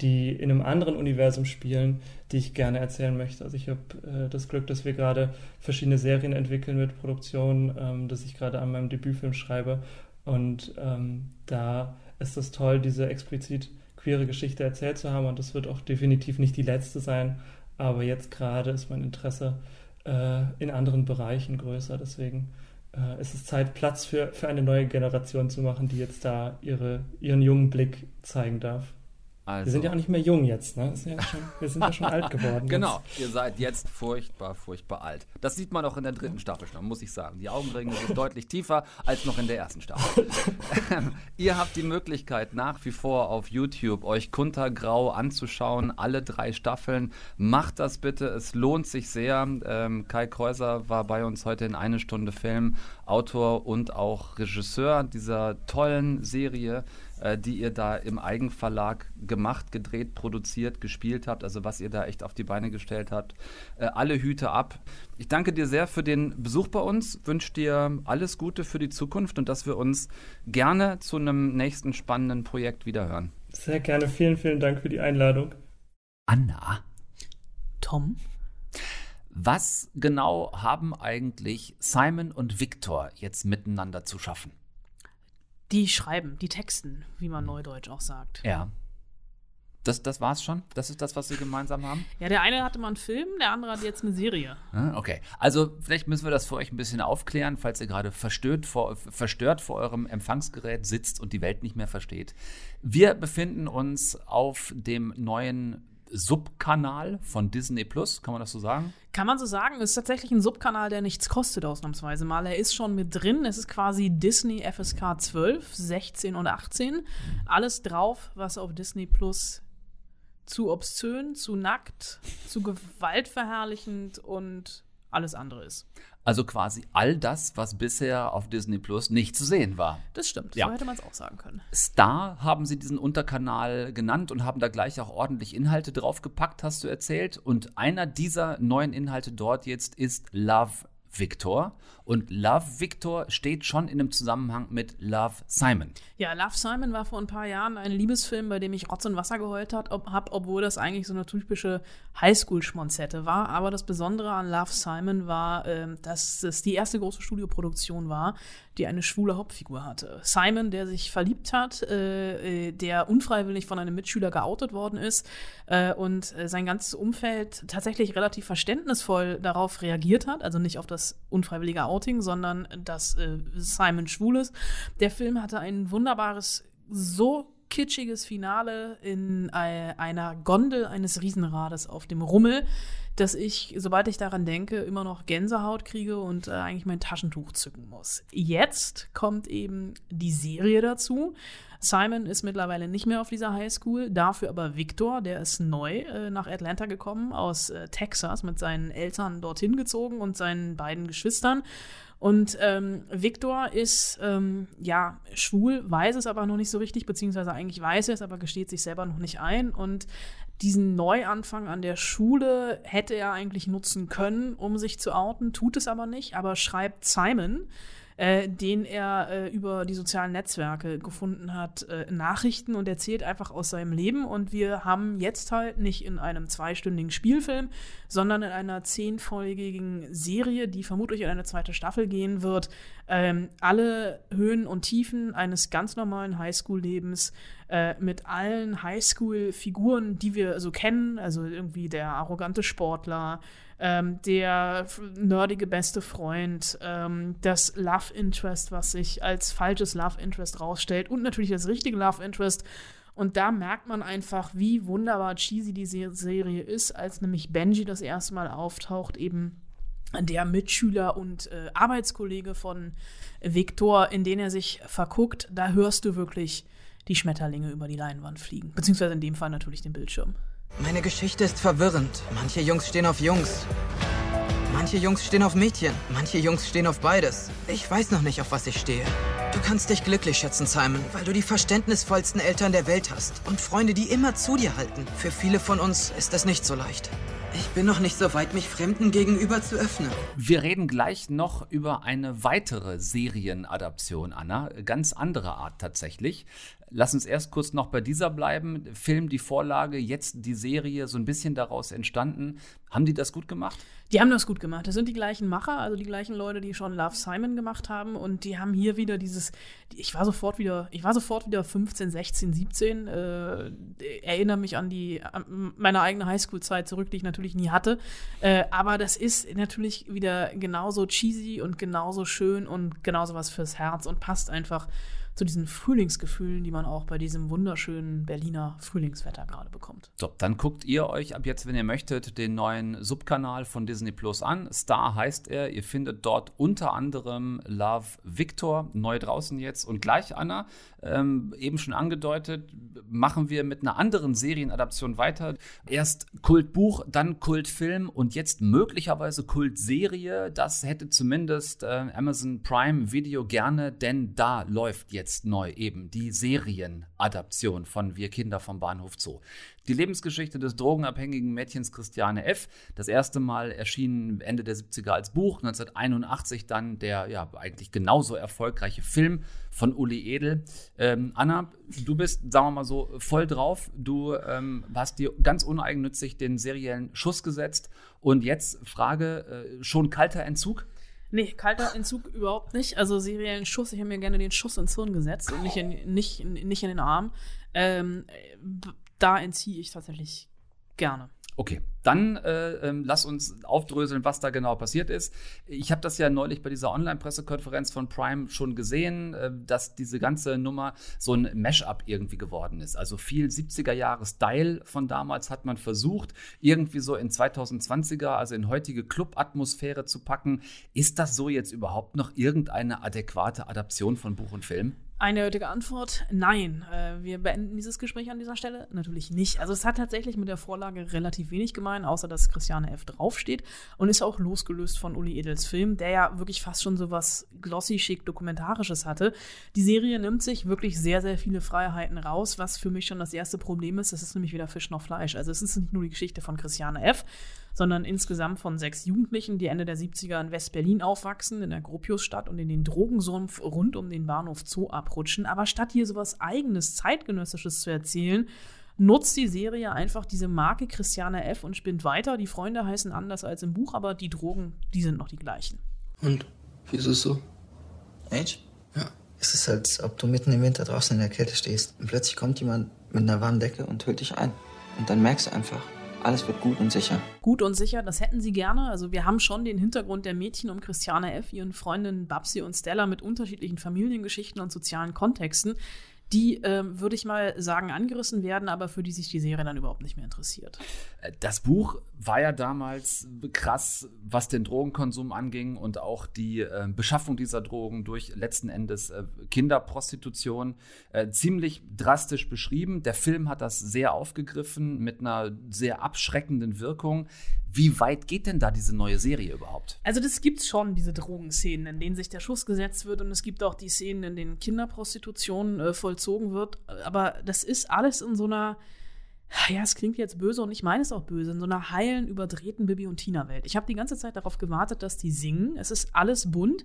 Speaker 10: die in einem anderen Universum spielen, die ich gerne erzählen möchte. Also ich habe äh, das Glück, dass wir gerade verschiedene Serien entwickeln mit Produktion, ähm, dass ich gerade an meinem Debütfilm schreibe. Und ähm, da ist es toll, diese explizit queere Geschichte erzählt zu haben. Und das wird auch definitiv nicht die letzte sein. Aber jetzt gerade ist mein Interesse äh, in anderen Bereichen größer. Deswegen äh, ist es Zeit, Platz für, für eine neue Generation zu machen, die jetzt da ihre, ihren jungen Blick zeigen darf. Also. Wir sind ja auch nicht mehr jung jetzt, ne? Ja schon, wir sind ja schon alt geworden.
Speaker 3: Genau, jetzt. ihr seid jetzt furchtbar, furchtbar alt. Das sieht man auch in der dritten Staffel schon, muss ich sagen. Die Augenringe sind deutlich tiefer als noch in der ersten Staffel. ihr habt die Möglichkeit, nach wie vor auf YouTube euch Kuntergrau anzuschauen, alle drei Staffeln. Macht das bitte, es lohnt sich sehr. Ähm, Kai Kreuser war bei uns heute in eine Stunde Film, Autor und auch Regisseur dieser tollen Serie äh, die ihr da im Eigenverlag gemacht, gedreht, produziert, gespielt habt, also was ihr da echt auf die Beine gestellt habt. Äh, alle Hüte ab. Ich danke dir sehr für den Besuch bei uns, wünsche dir alles Gute für die Zukunft und dass wir uns gerne zu einem nächsten spannenden Projekt wiederhören.
Speaker 10: Sehr gerne, vielen, vielen Dank für die Einladung.
Speaker 3: Anna.
Speaker 11: Tom.
Speaker 3: Was genau haben eigentlich Simon und Victor jetzt miteinander zu schaffen?
Speaker 11: Die schreiben, die texten, wie man neudeutsch auch sagt.
Speaker 3: Ja. Das, das war's schon? Das ist das, was sie gemeinsam haben?
Speaker 11: Ja, der eine hatte mal einen Film, der andere hat jetzt eine Serie.
Speaker 3: Ah, okay. Also, vielleicht müssen wir das für euch ein bisschen aufklären, falls ihr gerade verstört vor, verstört vor eurem Empfangsgerät sitzt und die Welt nicht mehr versteht. Wir befinden uns auf dem neuen Subkanal von Disney Plus, kann man das so sagen?
Speaker 11: Kann man so sagen. Ist tatsächlich ein Subkanal, der nichts kostet, ausnahmsweise mal. Er ist schon mit drin. Es ist quasi Disney FSK 12, 16 und 18. Alles drauf, was auf Disney Plus zu obszön, zu nackt, zu gewaltverherrlichend und alles andere ist.
Speaker 3: Also quasi all das, was bisher auf Disney Plus nicht zu sehen war.
Speaker 11: Das stimmt,
Speaker 3: Ja.
Speaker 11: so hätte man es auch sagen können.
Speaker 3: Star haben sie diesen Unterkanal genannt und haben da gleich auch ordentlich Inhalte draufgepackt, hast du erzählt. Und einer dieser neuen Inhalte dort jetzt ist Love Victor. Und Love Victor steht schon in einem Zusammenhang mit Love Simon.
Speaker 11: Ja, Love Simon war vor ein paar Jahren ein Liebesfilm, bei dem ich Rotz und Wasser geheult hat, ob, hab, obwohl das eigentlich so eine typische Highschool-Schmonzette war. Aber das Besondere an Love Simon war, ähm, dass es die erste große Studioproduktion war, die eine schwule Hauptfigur hatte. Simon, der sich verliebt hat, äh, äh, der unfreiwillig von einem Mitschüler geoutet worden ist äh, und äh, sein ganzes Umfeld tatsächlich relativ verständnisvoll darauf reagiert hat, also nicht auf das unfreiwillige Outing, sondern dass äh, Simon schwul ist. Der Film hatte ein wunderbares, so kitschiges Finale in einer Gondel eines Riesenrades auf dem Rummel, dass ich, sobald ich daran denke, immer noch Gänsehaut kriege und äh, eigentlich mein Taschentuch zücken muss. Jetzt kommt eben die Serie dazu. Simon ist mittlerweile nicht mehr auf dieser Highschool, dafür aber Victor, der ist neu äh, nach Atlanta gekommen, aus äh, Texas, mit seinen Eltern dorthin gezogen und seinen beiden Geschwistern. Und ähm, Victor ist ähm, ja schwul, weiß es aber noch nicht so richtig, beziehungsweise eigentlich weiß er es, aber gesteht sich selber noch nicht ein. Und diesen Neuanfang an der Schule hätte er eigentlich nutzen können, um sich zu outen, tut es aber nicht, aber schreibt Simon, äh, den er äh, über die sozialen Netzwerke gefunden hat, äh, Nachrichten und erzählt einfach aus seinem Leben. Und wir haben jetzt halt nicht in einem zweistündigen Spielfilm, sondern in einer zehnfolgigen Serie, die vermutlich in eine zweite Staffel gehen wird, ähm, alle Höhen und Tiefen eines ganz normalen Highschool-Lebens äh, mit allen Highschool-Figuren, die wir so kennen, also irgendwie der arrogante Sportler, ähm, der nerdige beste Freund, ähm, das Love Interest, was sich als falsches Love Interest rausstellt und natürlich das richtige Love Interest. Und da merkt man einfach, wie wunderbar cheesy die Se- Serie ist, als nämlich Benji das erste Mal auftaucht, eben der Mitschüler und äh, Arbeitskollege von Viktor, in den er sich verguckt, da hörst du wirklich die Schmetterlinge über die Leinwand fliegen. Beziehungsweise in dem Fall natürlich den Bildschirm.
Speaker 12: Meine Geschichte ist verwirrend. Manche Jungs stehen auf Jungs. Manche Jungs stehen auf Mädchen. Manche Jungs stehen auf beides. Ich weiß noch nicht, auf was ich stehe. Du kannst dich glücklich schätzen, Simon, weil du die verständnisvollsten Eltern der Welt hast und Freunde, die immer zu dir halten. Für viele von uns ist das nicht so leicht. Ich bin noch nicht so weit, mich Fremden gegenüber zu öffnen.
Speaker 3: Wir reden gleich noch über eine weitere Serienadaption, Anna. Ganz andere Art tatsächlich. Lass uns erst kurz noch bei dieser bleiben. Film, die Vorlage, jetzt die Serie, so ein bisschen daraus entstanden. Haben die das gut gemacht?
Speaker 11: Die haben das gut gemacht. Das sind die gleichen Macher, also die gleichen Leute, die schon Love Simon gemacht haben. Und die haben hier wieder dieses. Ich war sofort wieder, ich war sofort wieder 15, 16, 17. Äh, erinnere mich an die an meine eigene Highschool-Zeit zurück, die ich natürlich nie hatte. Äh, aber das ist natürlich wieder genauso cheesy und genauso schön und genauso was fürs Herz und passt einfach zu diesen Frühlingsgefühlen, die man auch bei diesem wunderschönen Berliner Frühlingswetter gerade bekommt.
Speaker 3: So, dann guckt ihr euch ab jetzt, wenn ihr möchtet, den neuen Subkanal von Disney Plus an. Star heißt er. Ihr findet dort unter anderem Love Victor, neu draußen jetzt. Und gleich, Anna, ähm, eben schon angedeutet, machen wir mit einer anderen Serienadaption weiter. Erst Kultbuch, dann Kultfilm und jetzt möglicherweise Kultserie. Das hätte zumindest äh, Amazon Prime Video gerne, denn da läuft jetzt neu eben die Serienadaption von Wir Kinder vom Bahnhof Zoo. Die Lebensgeschichte des drogenabhängigen Mädchens Christiane F. Das erste Mal erschien Ende der 70er als Buch, 1981 dann der ja eigentlich genauso erfolgreiche Film von Uli Edel. Ähm, Anna, du bist, sagen wir mal so, voll drauf. Du ähm, hast dir ganz uneigennützig den seriellen Schuss gesetzt. Und jetzt Frage, äh, schon kalter Entzug?
Speaker 11: Nee, kalter Entzug überhaupt nicht. Also seriellen Schuss, ich habe mir gerne den Schuss ins Hirn gesetzt und nicht in, nicht, nicht in den Arm. Ähm, b- da entziehe ich tatsächlich gerne.
Speaker 3: Okay, dann äh, ähm, lass uns aufdröseln, was da genau passiert ist. Ich habe das ja neulich bei dieser Online-Pressekonferenz von Prime schon gesehen, äh, dass diese ganze Nummer so ein Mash-up irgendwie geworden ist. Also viel 70er-Jahre-Style von damals hat man versucht, irgendwie so in 2020er, also in heutige Club-Atmosphäre zu packen. Ist das so jetzt überhaupt noch irgendeine adäquate Adaption von Buch und Film?
Speaker 11: Eindeutige Antwort, nein. Äh, wir beenden dieses Gespräch an dieser Stelle natürlich nicht. Also es hat tatsächlich mit der Vorlage relativ wenig gemein, außer dass Christiane F. draufsteht und ist auch losgelöst von Uli Edels Film, der ja wirklich fast schon so was glossy schick dokumentarisches hatte. Die Serie nimmt sich wirklich sehr, sehr viele Freiheiten raus, was für mich schon das erste Problem ist. Das ist nämlich weder Fisch noch Fleisch. Also es ist nicht nur die Geschichte von Christiane F., sondern insgesamt von sechs Jugendlichen, die Ende der 70er in West-Berlin aufwachsen, in der Gropiusstadt und in den Drogensumpf rund um den Bahnhof Zoo abrutschen. Aber statt hier sowas eigenes, zeitgenössisches zu erzählen, nutzt die Serie einfach diese Marke Christiane F. und spinnt weiter. Die Freunde heißen anders als im Buch, aber die Drogen, die sind noch die gleichen.
Speaker 13: Und? Wie ist es so?
Speaker 14: Age?
Speaker 13: Ja.
Speaker 14: Es ist, als ob du mitten im Winter draußen in der Kälte stehst und plötzlich kommt jemand mit einer warmen Decke und hüllt dich ein. Und dann merkst du einfach, alles wird gut und sicher.
Speaker 11: Gut und sicher, das hätten sie gerne. Also wir haben schon den Hintergrund der Mädchen um Christiane F., ihren Freundinnen Babsi und Stella mit unterschiedlichen Familiengeschichten und sozialen Kontexten die, äh, würde ich mal sagen, angerissen werden, aber für die sich die Serie dann überhaupt nicht mehr interessiert.
Speaker 3: Das Buch war ja damals krass, was den Drogenkonsum anging und auch die äh, Beschaffung dieser Drogen durch letzten Endes äh, Kinderprostitution äh, ziemlich drastisch beschrieben. Der Film hat das sehr aufgegriffen mit einer sehr abschreckenden Wirkung. Wie weit geht denn da diese neue Serie überhaupt?
Speaker 11: Also das gibt schon, diese Drogenszenen, in denen sich der Schuss gesetzt wird und es gibt auch die Szenen, in denen Kinderprostitution äh, vollzogen wird. Aber das ist alles in so einer, ja, es klingt jetzt böse und ich meine es auch böse, in so einer heilen, überdrehten Bibi- und Tina-Welt. Ich habe die ganze Zeit darauf gewartet, dass die singen. Es ist alles bunt.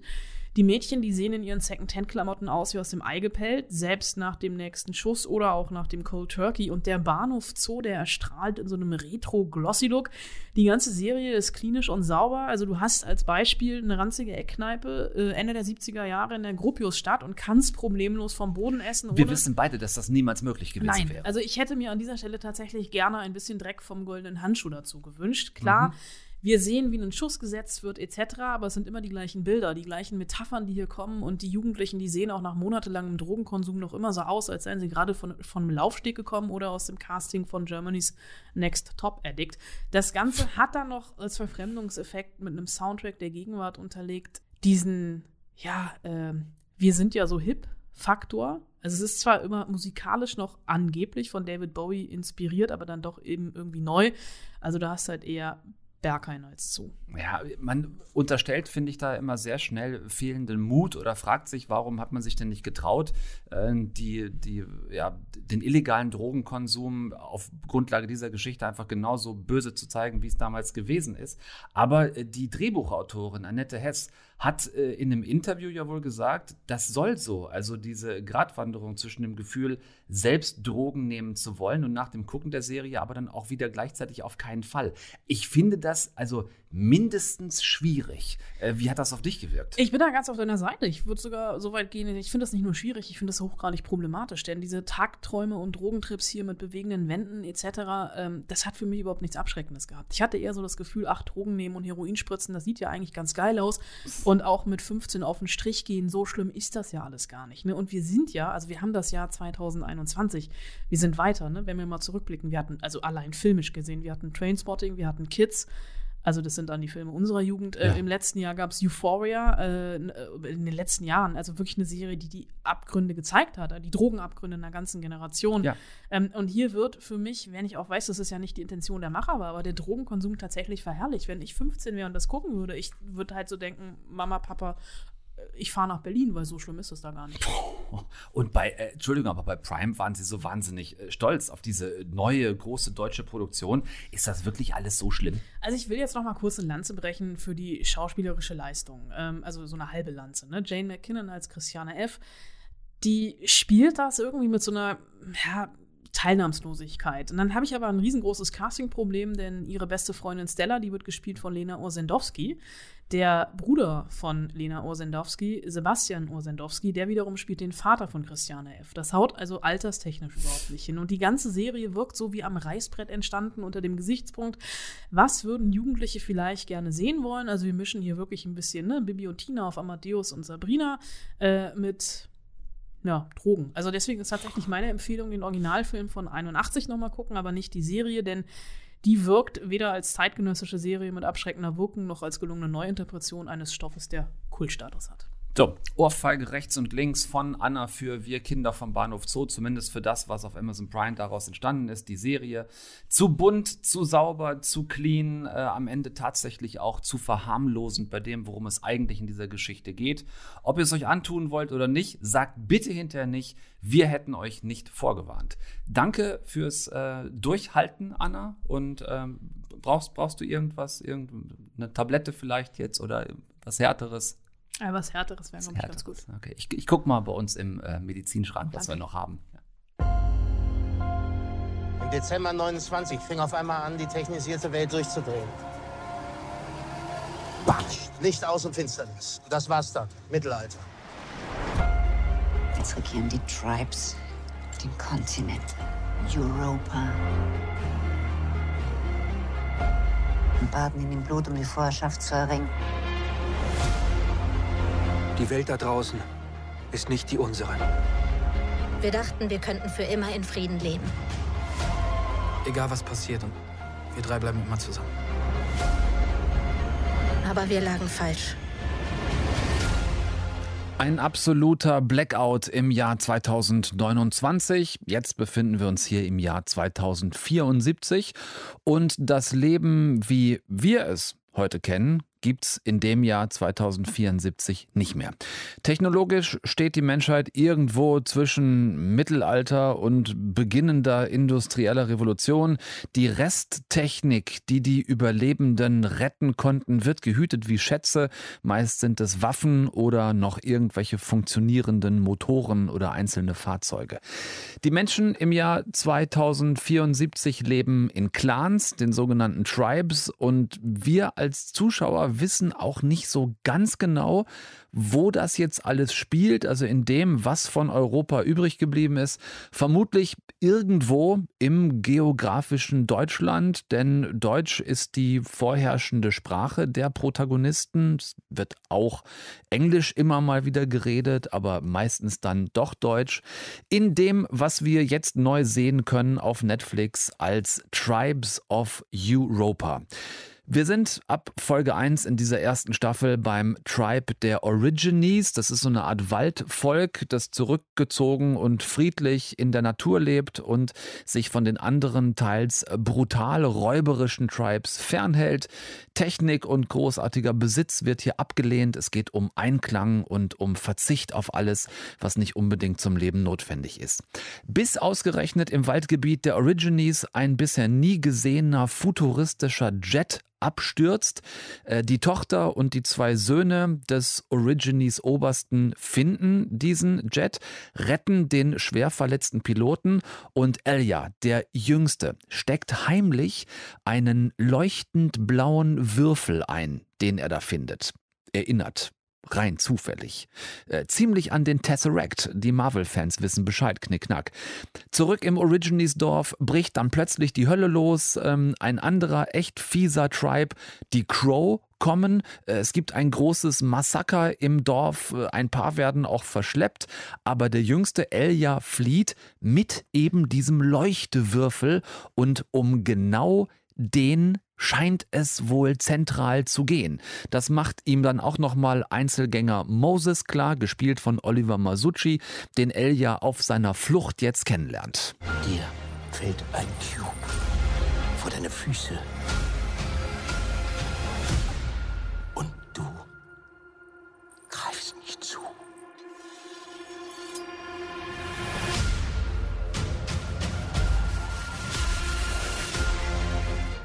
Speaker 11: Die Mädchen, die sehen in ihren Second-Hand-Klamotten aus wie aus dem Ei gepellt, selbst nach dem nächsten Schuss oder auch nach dem Cold Turkey. Und der Bahnhof Zoo, der erstrahlt in so einem Retro-Glossy-Look. Die ganze Serie ist klinisch und sauber. Also du hast als Beispiel eine ranzige Eckkneipe äh, Ende der 70er Jahre in der Gropiusstadt und kannst problemlos vom Boden essen.
Speaker 3: Wir wissen beide, dass das niemals möglich gewesen
Speaker 11: Nein.
Speaker 3: wäre.
Speaker 11: Also ich hätte mir an dieser Stelle tatsächlich gerne ein bisschen Dreck vom goldenen Handschuh dazu gewünscht. Klar.
Speaker 3: Mhm.
Speaker 11: Wir sehen, wie ein Schuss gesetzt wird, etc., aber es sind immer die gleichen Bilder, die gleichen Metaphern, die hier kommen. Und die Jugendlichen, die sehen auch nach monatelangem Drogenkonsum noch immer so aus, als seien sie gerade von, einem Laufsteg gekommen oder aus dem Casting von Germany's Next Top Addict. Das Ganze hat dann noch als Verfremdungseffekt mit einem Soundtrack der Gegenwart unterlegt, diesen, ja, äh, wir sind ja so hip Faktor. Also es ist zwar immer musikalisch noch angeblich von David Bowie inspiriert, aber dann doch eben irgendwie neu. Also da hast du halt eher Berghain als zu.
Speaker 3: Ja, man unterstellt, finde ich, da immer sehr schnell fehlenden Mut oder fragt sich, warum hat man sich denn nicht getraut, äh, die, die, ja, den illegalen Drogenkonsum auf Grundlage dieser Geschichte einfach genauso böse zu zeigen, wie es damals gewesen ist. Aber äh, die Drehbuchautorin Annette Hess hat äh, in einem Interview ja wohl gesagt, das soll so. Also diese Gratwanderung zwischen dem Gefühl, selbst Drogen nehmen zu wollen und nach dem Gucken der Serie aber dann auch wieder gleichzeitig auf keinen Fall. Ich finde das also mindestens schwierig. Äh, wie hat das auf dich gewirkt?
Speaker 11: Ich bin da ganz auf deiner Seite. Ich würde sogar so weit gehen, ich finde das nicht nur schwierig, ich finde das hochgradig problematisch, denn diese Tagträume und Drogentrips hier mit bewegenden Wänden etc., ähm, das hat für mich überhaupt nichts Abschreckendes gehabt. Ich hatte eher so das Gefühl, ach, Drogen nehmen und Heroin spritzen, das sieht ja eigentlich ganz geil aus. Und auch mit 15 auf den Strich gehen, so schlimm ist das ja alles gar nicht. Ne? Und wir sind ja, also wir haben das Jahr 2021, wir sind weiter, ne? wenn wir mal zurückblicken. Wir hatten, also allein filmisch gesehen, wir hatten Trainspotting, wir hatten Kids, also das sind dann die Filme unserer Jugend. Äh,
Speaker 3: Ja.
Speaker 11: Im letzten Jahr gab es Euphoria, äh, in den letzten Jahren, also wirklich eine Serie, die die Abgründe gezeigt hat, die Drogenabgründe einer ganzen Generation.
Speaker 3: Ja.
Speaker 11: Ähm, und hier wird für mich, wenn ich auch weiß, dass es ja nicht die Intention der Macher war, aber der Drogenkonsum tatsächlich verherrlicht. Wenn ich 15 wäre und das gucken würde, ich würde halt so denken, Mama, Papa, äh, ich fahre nach Berlin, weil so schlimm ist es da gar nicht.
Speaker 3: Und bei, äh, Entschuldigung, aber bei Prime waren sie so wahnsinnig äh, stolz auf diese neue große deutsche Produktion. Ist das wirklich alles so schlimm?
Speaker 11: Also ich will jetzt noch mal kurz eine Lanze brechen für die schauspielerische Leistung. Ähm, also so eine halbe Lanze. Ne? Jane McKinnon als Christiane F., die spielt das irgendwie mit so einer ja, Teilnahmslosigkeit. Und dann habe ich aber ein riesengroßes Castingproblem, denn ihre beste Freundin Stella, die wird gespielt von Lena Orsendowski. Der Bruder von Lena Orsendowski, Sebastian Orsendowski, der wiederum spielt den Vater von Christiane F. Das haut also alterstechnisch überhaupt nicht hin. Und die ganze Serie wirkt so wie am Reißbrett entstanden unter dem Gesichtspunkt, was würden Jugendliche vielleicht gerne sehen wollen? Also wir mischen hier wirklich ein bisschen ne, Bibi und Tina auf Amadeus und Sabrina äh, mit ja, Drogen. Also deswegen ist tatsächlich meine Empfehlung, den Originalfilm von 81 nochmal gucken, aber nicht die Serie, denn die wirkt weder als zeitgenössische Serie mit abschreckender Wirkung noch als gelungene Neuinterpretation eines Stoffes, der Kultstatus hat.
Speaker 3: So, Ohrfeige rechts und links von Anna für Wir Kinder vom Bahnhof Zoo, zumindest für das, was auf Amazon Prime daraus entstanden ist, die Serie. Zu bunt, zu sauber, zu clean, äh, am Ende tatsächlich auch zu verharmlosend bei dem, worum es eigentlich in dieser Geschichte geht. Ob ihr es euch antun wollt oder nicht, sagt bitte hinterher nicht, wir hätten euch nicht vorgewarnt. Danke fürs äh, Durchhalten, Anna. Und ähm, brauchst, brauchst du irgendwas, irgendeine Tablette vielleicht jetzt oder was Härteres?
Speaker 11: Ja, was Härteres wäre, glaube ich, ganz gut.
Speaker 3: Okay, ich, ich gucke mal bei uns im äh, Medizinschrank, was wir noch haben.
Speaker 15: Im Dezember 29 fing auf einmal an, die technisierte Welt durchzudrehen. Batsch, Licht aus und Finsternis. Das war's dann. Mittelalter.
Speaker 16: Jetzt regieren die Tribes den Kontinent. Europa. Und baden in dem Blut, um die Vorherrschaft zu erringen.
Speaker 17: Die Welt da draußen ist nicht die unsere.
Speaker 18: Wir dachten, wir könnten für immer in Frieden leben.
Speaker 17: Egal was passiert und wir drei bleiben immer zusammen.
Speaker 18: Aber wir lagen falsch.
Speaker 3: Ein absoluter Blackout im Jahr 2029. Jetzt befinden wir uns hier im Jahr 2074 und das Leben, wie wir es heute kennen, gibt es in dem Jahr 2074 nicht mehr. Technologisch steht die Menschheit irgendwo zwischen Mittelalter und beginnender industrieller Revolution. Die Resttechnik, die die Überlebenden retten konnten, wird gehütet wie Schätze. Meist sind es Waffen oder noch irgendwelche funktionierenden Motoren oder einzelne Fahrzeuge. Die Menschen im Jahr 2074 leben in Clans, den sogenannten Tribes, und wir als Zuschauer wissen auch nicht so ganz genau, wo das jetzt alles spielt, also in dem, was von Europa übrig geblieben ist. Vermutlich irgendwo im geografischen Deutschland, denn Deutsch ist die vorherrschende Sprache der Protagonisten. Es wird auch Englisch immer mal wieder geredet, aber meistens dann doch Deutsch. In dem, was wir jetzt neu sehen können auf Netflix als Tribes of Europa. Wir sind ab Folge 1 in dieser ersten Staffel beim Tribe der Origines. Das ist so eine Art Waldvolk, das zurückgezogen und friedlich in der Natur lebt und sich von den anderen teils brutal räuberischen Tribes fernhält. Technik und großartiger Besitz wird hier abgelehnt. Es geht um Einklang und um Verzicht auf alles, was nicht unbedingt zum Leben notwendig ist. Bis ausgerechnet im Waldgebiet der Origines ein bisher nie gesehener futuristischer Jet abstürzt. Äh, die Tochter und die zwei Söhne des Origines Obersten finden diesen Jet, retten den schwer verletzten Piloten und Elia, der Jüngste, steckt heimlich einen leuchtend blauen Würfel ein, den er da findet. Erinnert rein zufällig. Äh, ziemlich an den Tesseract. Die Marvel-Fans wissen Bescheid, knickknack. Zurück im Origines-Dorf bricht dann plötzlich die Hölle los. Ähm, ein anderer, echt fieser Tribe, die Crow, kommen. Äh, es gibt ein großes Massaker im Dorf. Äh, ein paar werden auch verschleppt. Aber der jüngste Elia flieht mit eben diesem Leuchtewürfel. Und um genau den scheint es wohl zentral zu gehen. Das macht ihm dann auch nochmal Einzelgänger Moses klar, gespielt von Oliver Masucci, den Elia auf seiner Flucht jetzt kennenlernt.
Speaker 15: Dir fällt ein Cube vor deine Füße.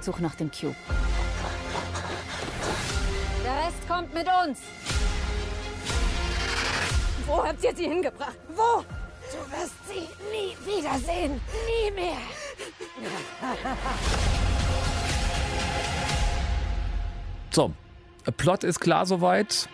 Speaker 19: Such nach dem Cube.
Speaker 20: Der Rest kommt mit uns. Wo habt ihr sie hingebracht? Wo?
Speaker 19: Du wirst sie nie wiedersehen. Nie mehr.
Speaker 3: So, Plot ist klar soweit.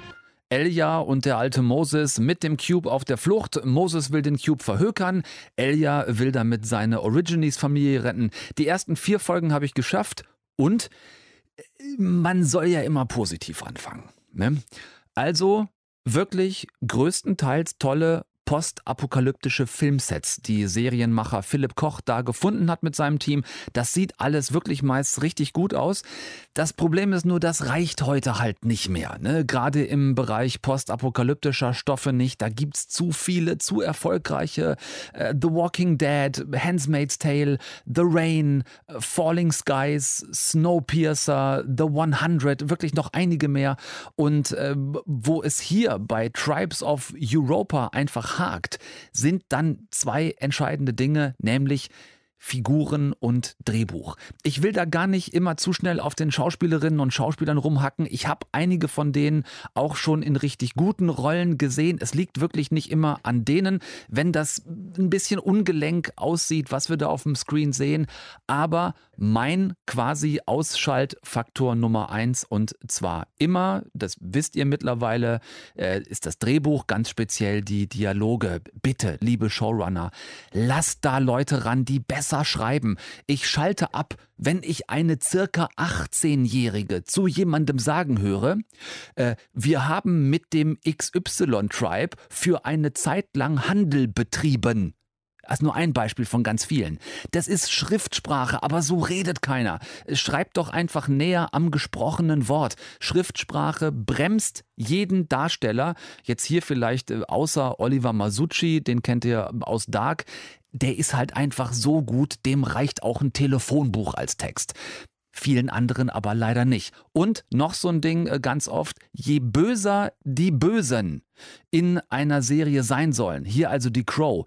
Speaker 3: Elia und der alte Moses mit dem Cube auf der Flucht. Moses will den Cube verhökern. Elia will damit seine Origines-Familie retten. Die ersten vier Folgen habe ich geschafft und man soll ja immer positiv anfangen. Ne? Also wirklich größtenteils tolle postapokalyptische Filmsets, die Serienmacher Philipp Koch da gefunden hat mit seinem Team. Das sieht alles wirklich meist richtig gut aus. Das Problem ist nur, das reicht heute halt nicht mehr. Ne? Gerade im Bereich postapokalyptischer Stoffe nicht. Da gibt's zu viele, zu erfolgreiche. Äh, The Walking Dead, Handmaid's Tale, The Rain, äh, Falling Skies, Snowpiercer, The 100, wirklich noch einige mehr. Und äh, wo es hier bei Tribes of Europa einfach hakt, sind dann zwei entscheidende Dinge, nämlich Figuren und Drehbuch. Ich will da gar nicht immer zu schnell auf den Schauspielerinnen und Schauspielern rumhacken. Ich habe einige von denen auch schon in richtig guten Rollen gesehen. Es liegt wirklich nicht immer an denen, wenn das ein bisschen ungelenk aussieht, was wir da auf dem Screen sehen. Aber mein quasi Ausschaltfaktor Nummer eins und zwar immer, das wisst ihr mittlerweile, äh, ist das Drehbuch, ganz speziell die Dialoge. Bitte, liebe Showrunner, lasst da Leute ran, die besser schreiben. Ich schalte ab, wenn ich eine circa 18-Jährige zu jemandem sagen höre, äh, wir haben mit dem XY-Tribe für eine Zeit lang Handel betrieben. Also nur ein Beispiel von ganz vielen. Das ist Schriftsprache, aber so redet keiner. Schreibt doch einfach näher am gesprochenen Wort. Schriftsprache bremst jeden Darsteller. Jetzt hier vielleicht äh, außer Oliver Masucci, den kennt ihr aus Dark. Der ist halt einfach so gut, dem reicht auch ein Telefonbuch als Text vielen anderen aber leider nicht. Und noch so ein Ding äh, ganz oft, je böser die Bösen in einer Serie sein sollen, hier also die Crow,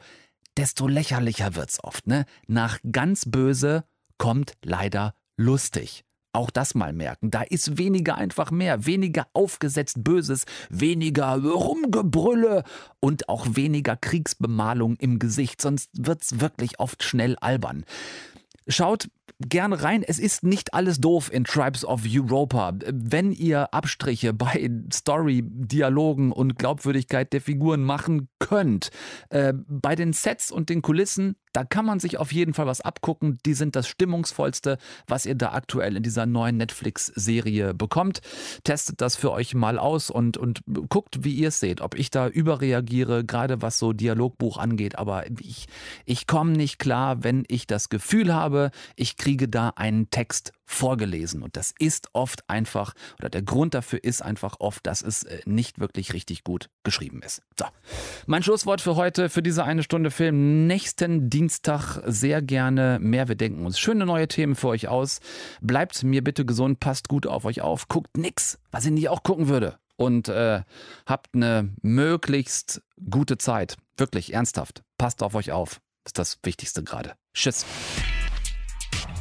Speaker 3: desto lächerlicher wird's oft. Ne? Nach ganz böse kommt leider lustig. Auch das mal merken. Da ist weniger einfach mehr, weniger aufgesetzt Böses, weniger Rumgebrülle und auch weniger Kriegsbemalung im Gesicht, sonst wird's wirklich oft schnell albern. Schaut gerne rein. Es ist nicht alles doof in Tribes of Europa. Wenn ihr Abstriche bei Story, Dialogen und Glaubwürdigkeit der Figuren machen könnt, äh, bei den Sets und den Kulissen, da kann man sich auf jeden Fall was abgucken. Die sind das stimmungsvollste, was ihr da aktuell in dieser neuen Netflix-Serie bekommt. Testet das für euch mal aus und, und guckt, wie ihr es seht, ob ich da überreagiere, gerade was so Dialogbuch angeht. Aber ich, ich komme nicht klar, wenn ich das Gefühl habe, ich kriege da einen Text vorgelesen. Und das ist oft einfach, oder der Grund dafür ist einfach oft, dass es äh, nicht wirklich richtig gut geschrieben ist. So, mein Schlusswort für heute, für diese eine Stunde Film. Nächsten Dienstag sehr gerne mehr. Wir denken uns schöne neue Themen für euch aus. Bleibt mir bitte gesund, passt gut auf euch auf, guckt nix, was ich nicht auch gucken würde. Und äh, habt eine möglichst gute Zeit. Wirklich, ernsthaft. Passt auf euch auf. Das ist das Wichtigste gerade. Tschüss.